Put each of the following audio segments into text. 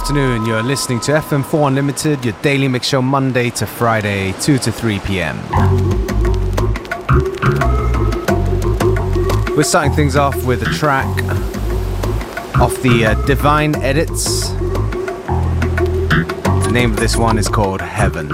afternoon. You're listening to FM4 Unlimited, your daily mix show Monday to Friday, 2 to 3 p.m. We're starting things off with a track off the uh, Divine Edits. The name of this one is called Heaven.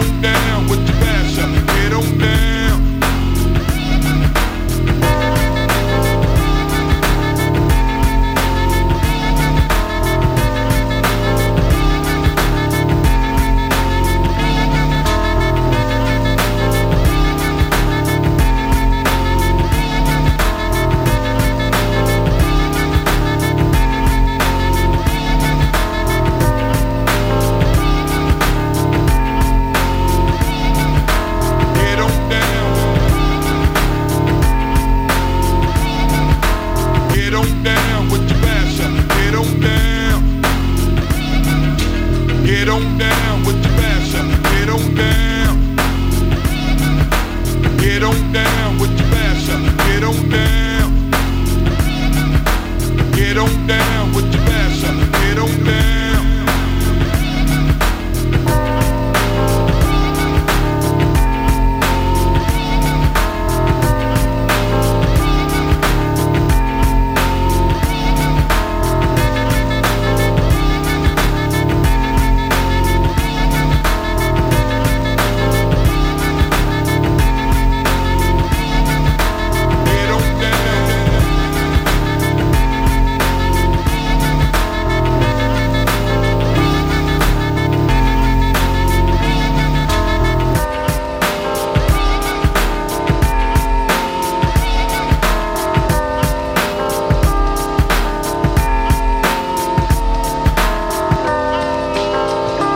down, down.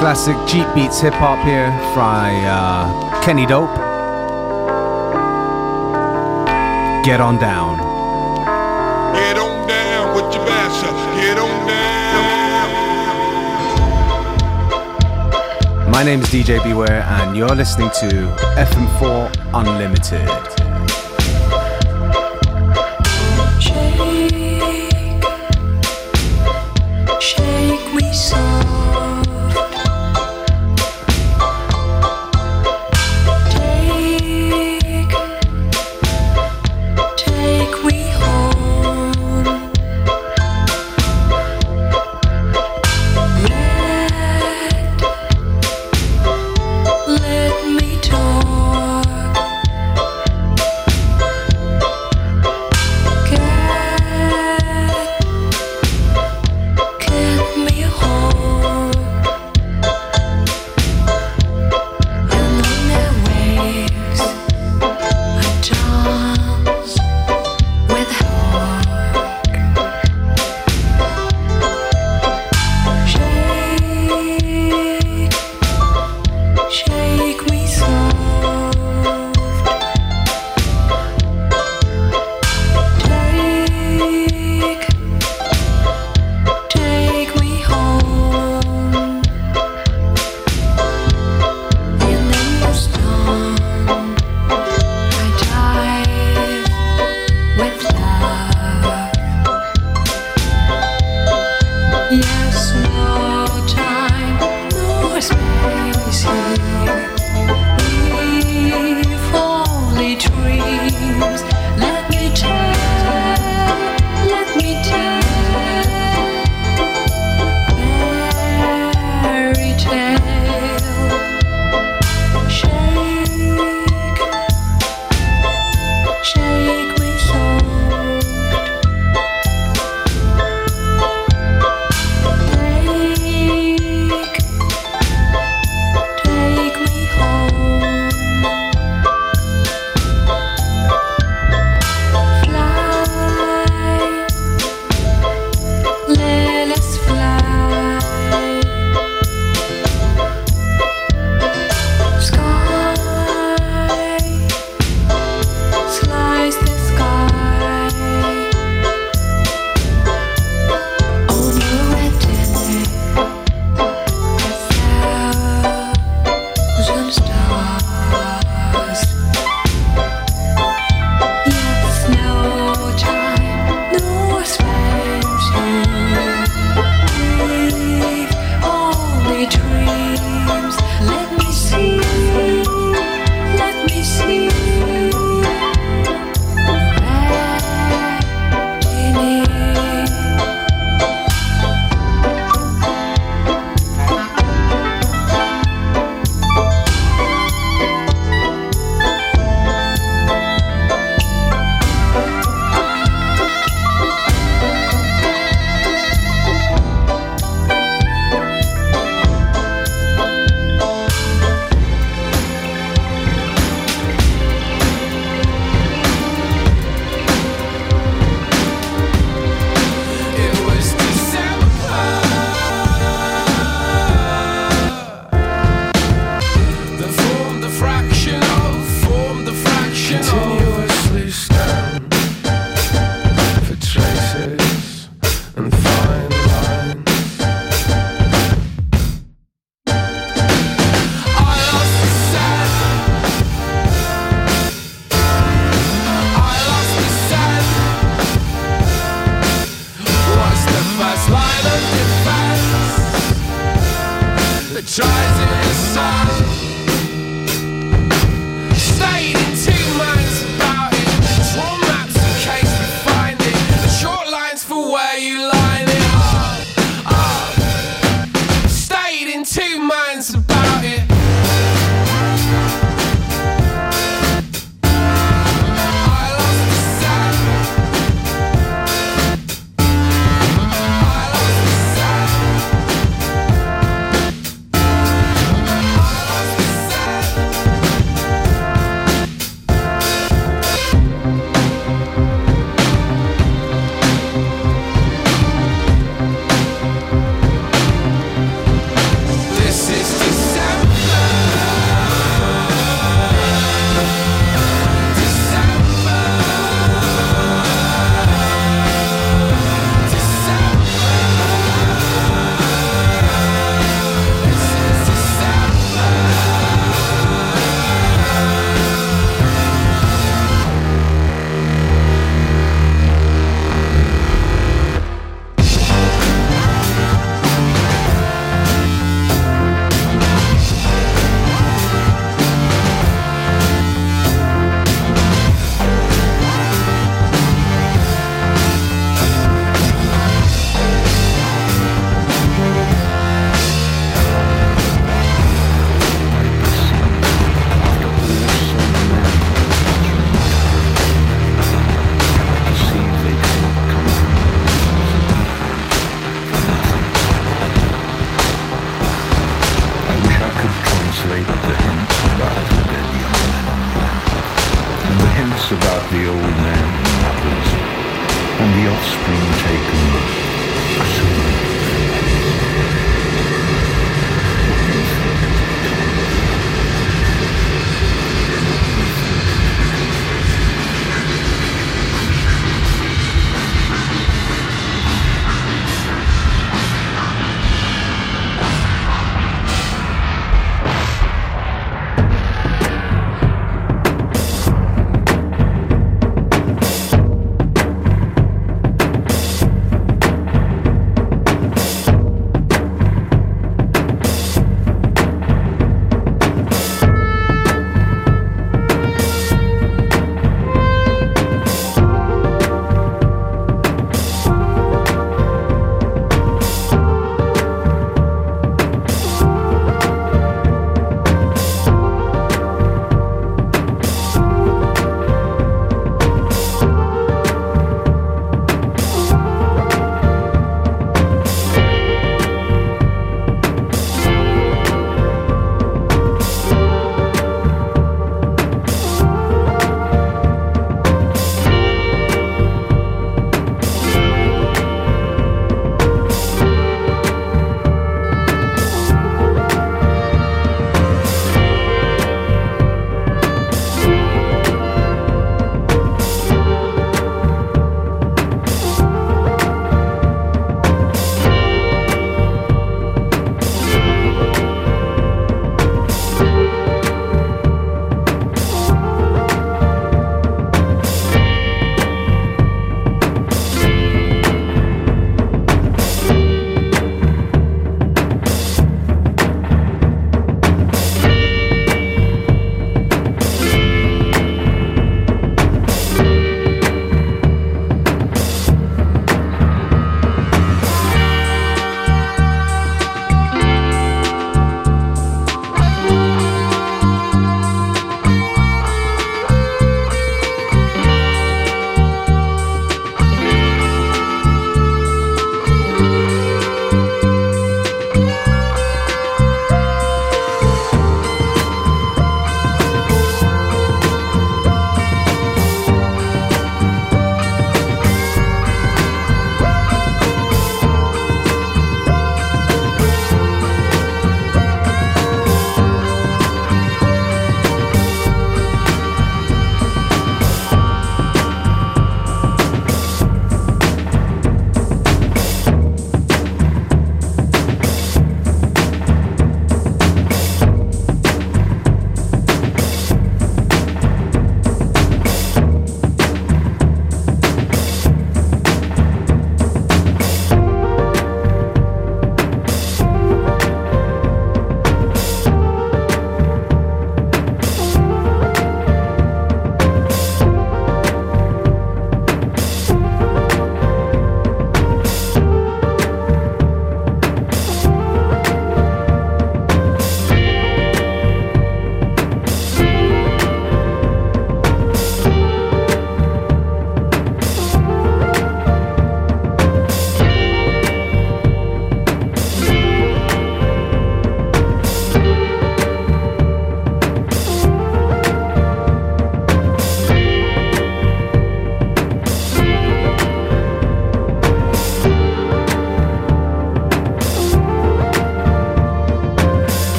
Classic Jeep Beats hip hop here by uh, Kenny Dope. Get on down. Get on down with your basher. Get on down. My name is DJ Beware, and you're listening to FM4 Unlimited. Tries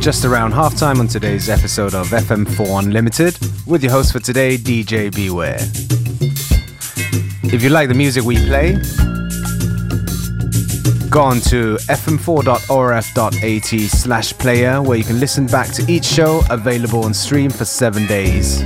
just around halftime on today's episode of FM4 Unlimited with your host for today, DJ Beware. If you like the music we play, go on to fm4.orf.at slash player where you can listen back to each show available on stream for seven days.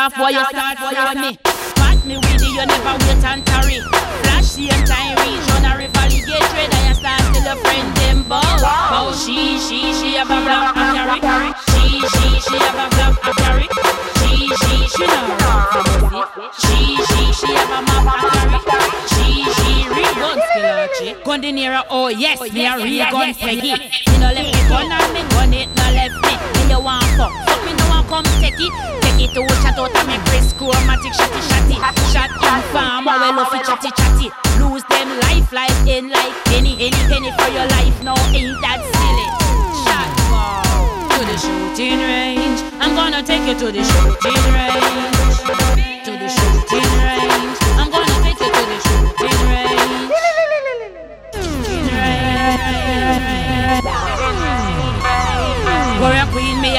off while you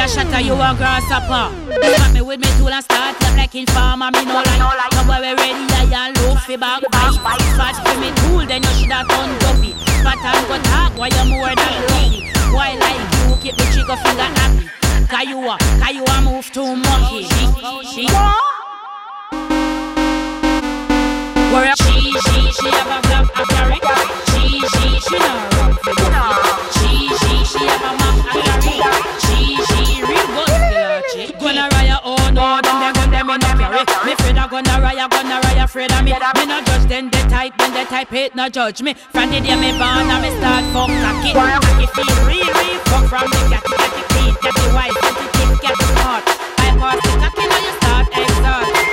a shatter, you a grasshopper. Come me with me tool and start up like in farmer, me no like. No boy we ready, I and look fi back bite. Spot for me tool, then you shoulda done dopey. Spot and go talk, why you more than lucky. Why like you keep the trigger finger happy? Cause you a, cause you a move too monkey. She, she. Warrior she, she, she have a black a carry. She, she, she no run fi the She, she, have a map a carry. She, she real killer chick. Gonna raya, oh no, them they gun them in a carry. Me afraid a gonna raya, gonna raya afraid of me. Me no judge them, they type, then they type hate, no judge me. From the day me born, I me start fuck cocky. Cocky feel real, real fuck from the catty, catty clean, catty white, catty thick, catty smart. I pass the cocky, now you start, I start. With my catty, cocky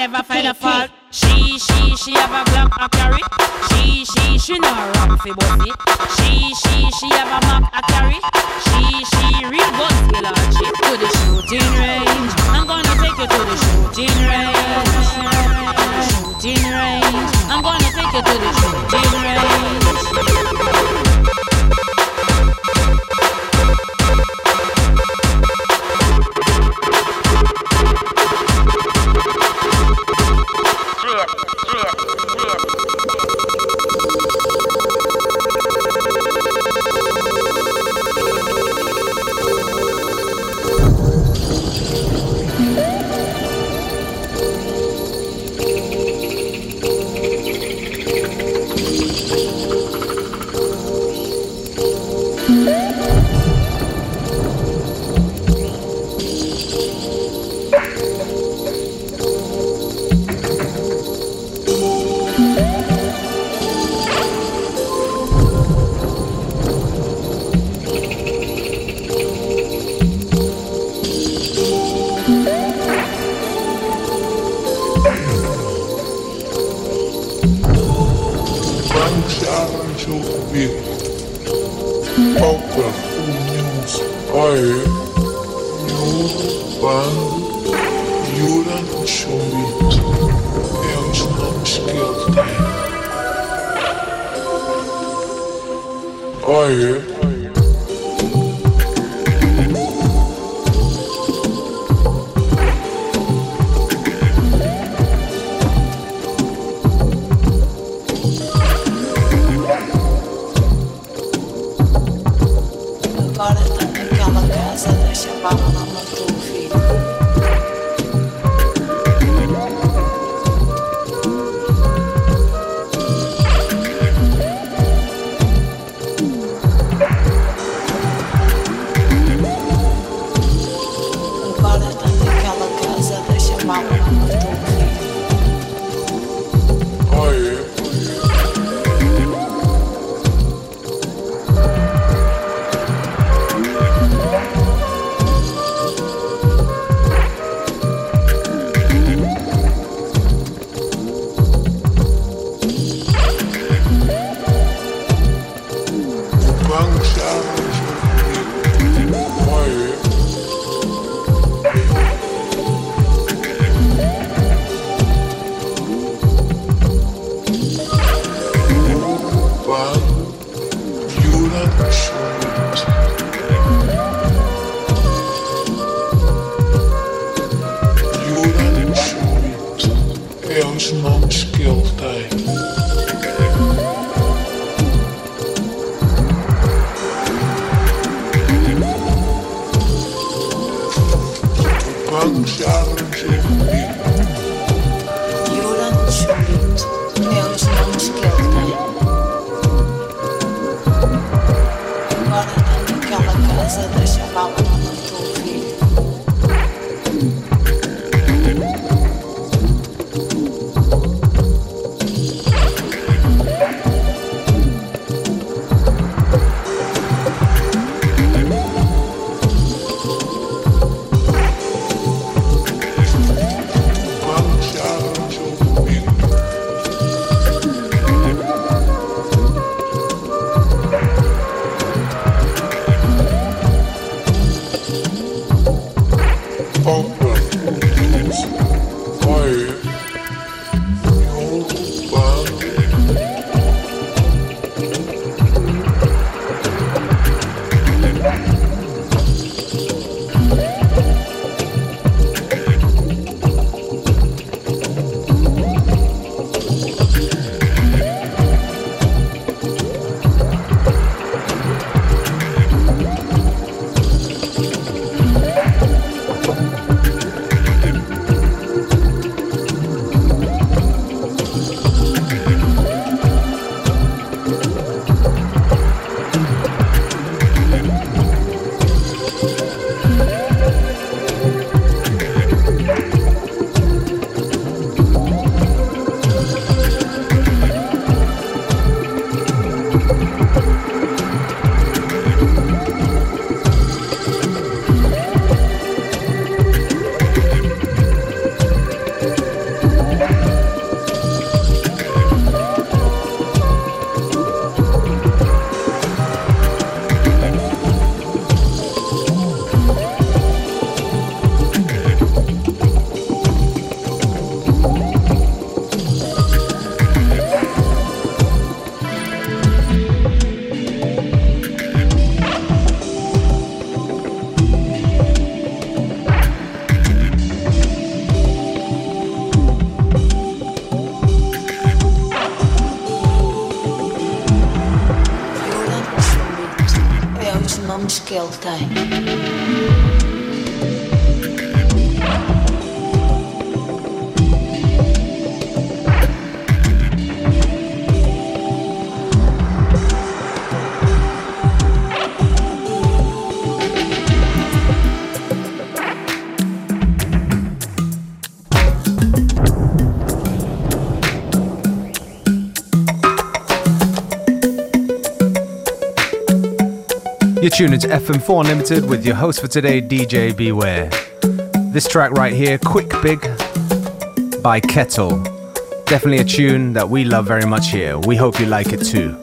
never find a fault. She, she, she have a black a carry. She, she, she no run fi bossy. She, she, she have a map a carry. She, she real gun skill and she to the shooting range. I'm gonna take you to the shooting range. Shooting range. I'm gonna take you to the shooting range. Mm-hmm. You're tuned into FM4 Unlimited with your host for today, DJ Beware. This track right here, Quick Big by Kettle. Definitely a tune that we love very much here. We hope you like it too.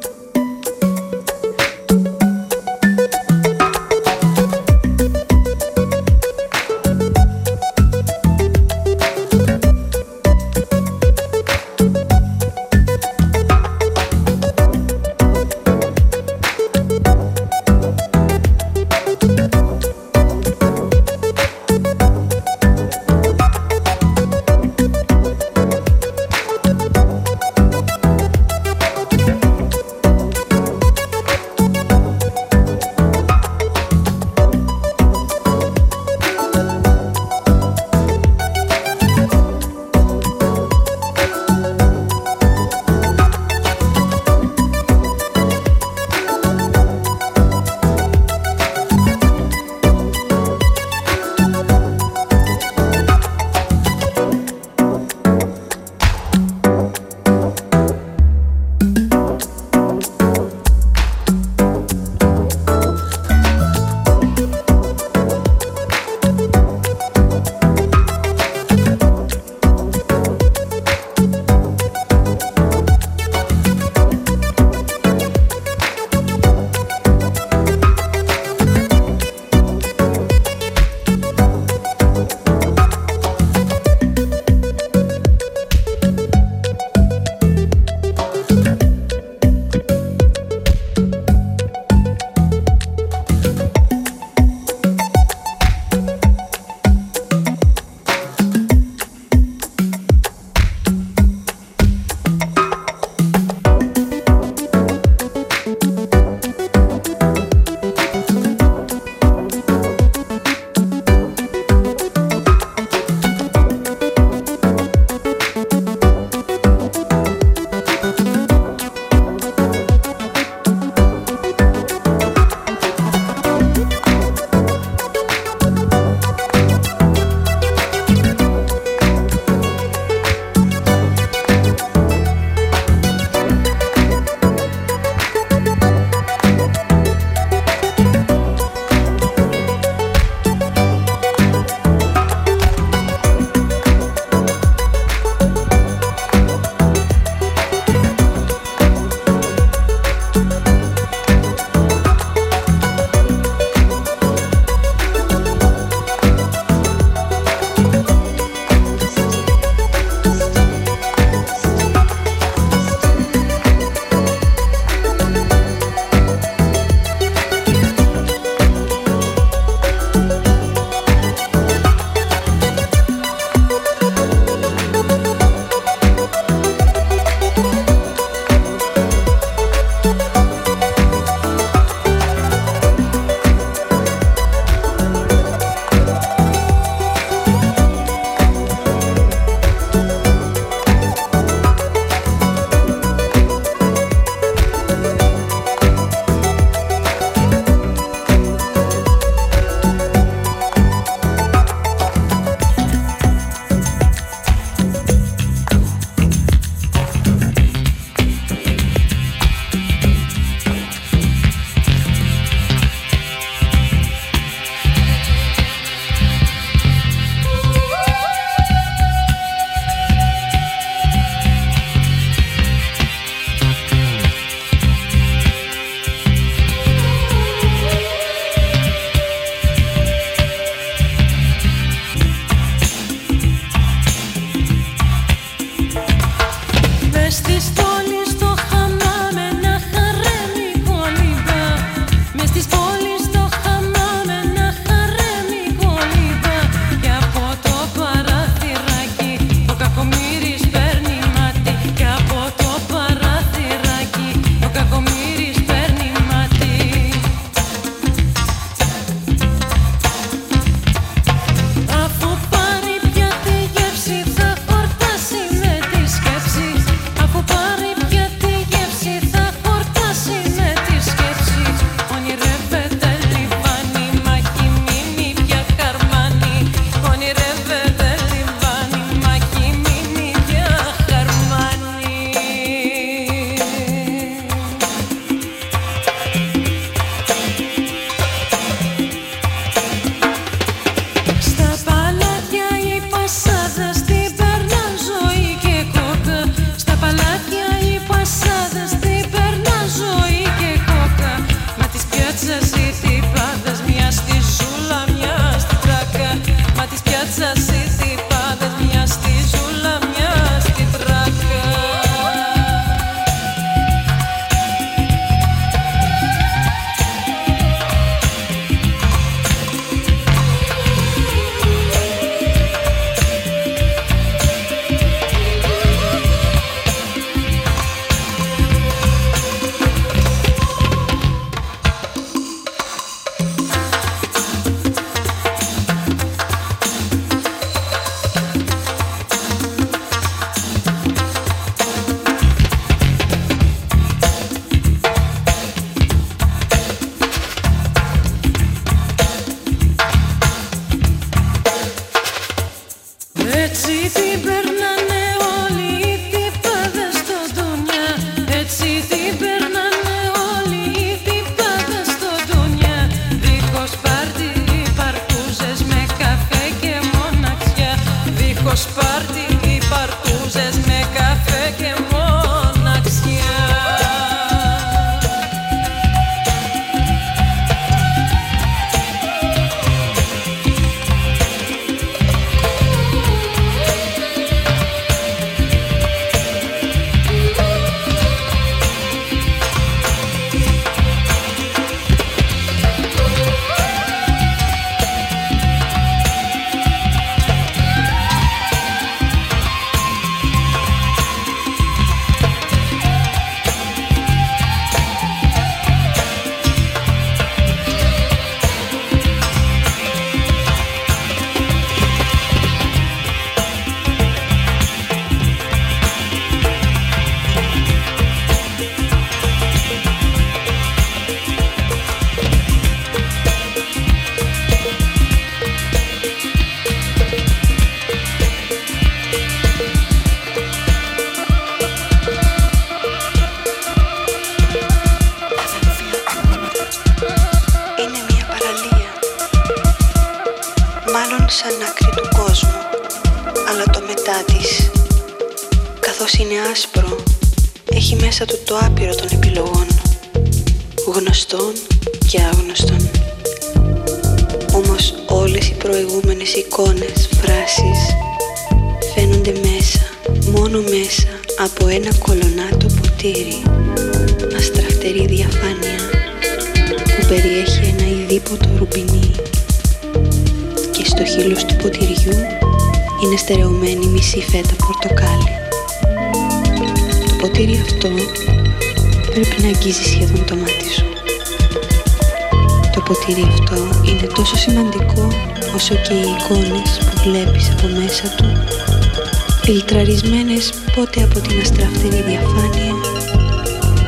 Από την αστραφτερή διαφάνεια,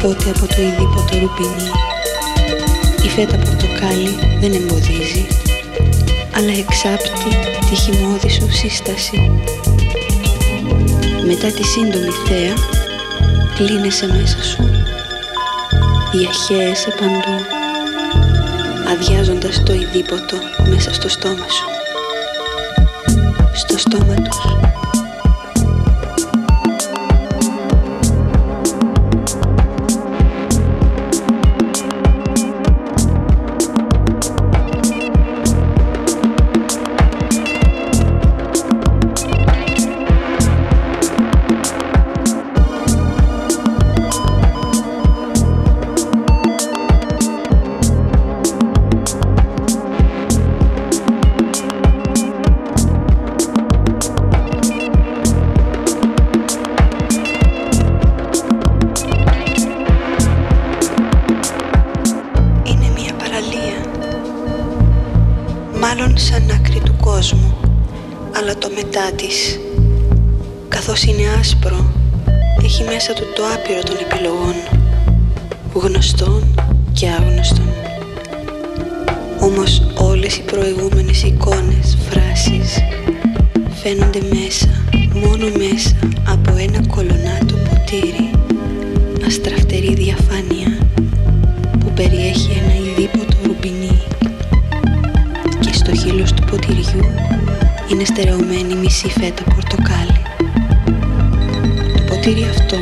πότε από το ειδήποτο ρουπινί. Η φέτα πορτοκάλι δεν εμποδίζει, αλλά εξάπτει τη χυμώδη σου σύσταση. Μετά τη σύντομη θέα, κλείνεσαι μέσα σου, διαχέεσαι παντού, αδειάζοντας το ειδήποτο μέσα στο στόμα σου. Στο στόμα τους. φαίνονται μέσα, μόνο μέσα από ένα κολονάτο ποτήρι αστραφτερή διαφάνεια που περιέχει ένα ειδήποτο ρουμπινί και στο χείλος του ποτηριού είναι στερεωμένη μισή φέτα πορτοκάλι. Το ποτήρι αυτό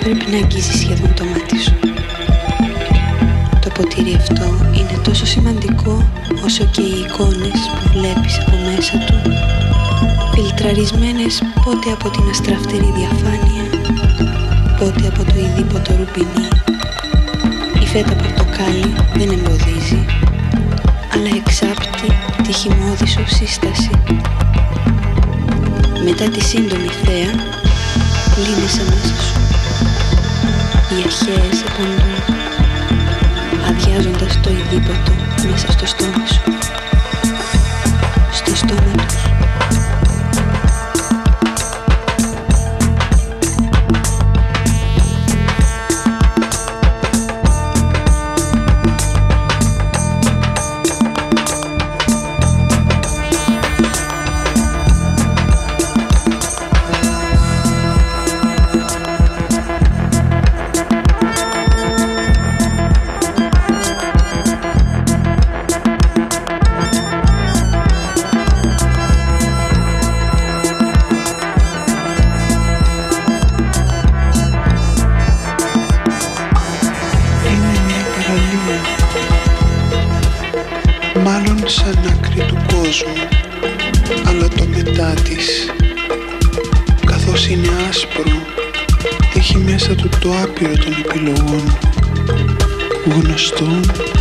πρέπει να αγγίζει σχεδόν το μάτι σου. Το ποτήρι αυτό τόσο σημαντικό όσο και οι εικόνες που βλέπεις από μέσα του. Φιλτραρισμένες πότε από την αστραφτερή διαφάνεια πότε από το ειδήποτο ρουπινί. Η φέτα πορτοκάλι δεν εμποδίζει αλλά εξάπτει τη χυμώδη σου σύσταση. Μετά τη σύντομη θέα πλύνεσαι μέσα σου. Οι αρχαίες επαντούν αδειάζοντας το ειδήποτο μέσα στο στόμα σου. Στο στόμα. alone. gonna stone.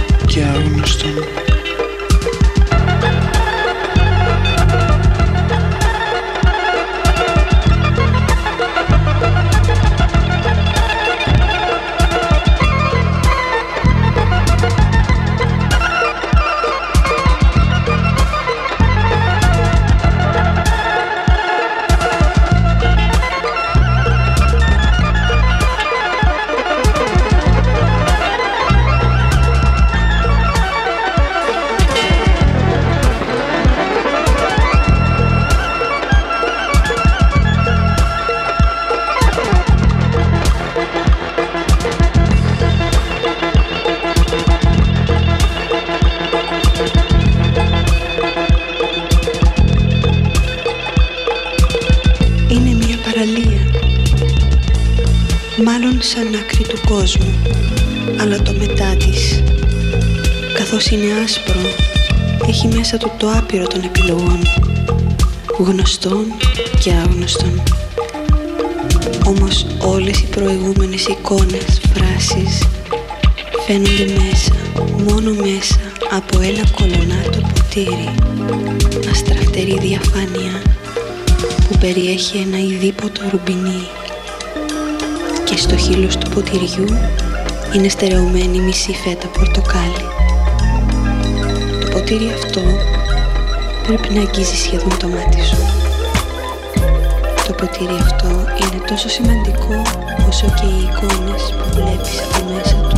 Το άπειρο των επιλογών γνωστών και άγνωστων όμως όλες οι προηγούμενες εικόνες, φράσεις φαίνονται μέσα, μόνο μέσα από ένα κολονάτο ποτήρι αστραφτερή διαφάνεια που περιέχει ένα ειδήποτο ρουμπινί και στο χείλος του ποτηριού είναι στερεωμένη μισή φέτα πορτοκάλι. Το ποτήρι αυτό πρέπει να αγγίζεις σχεδόν το μάτι σου. Το ποτήρι αυτό είναι τόσο σημαντικό όσο και οι εικόνες που βλέπεις από μέσα του.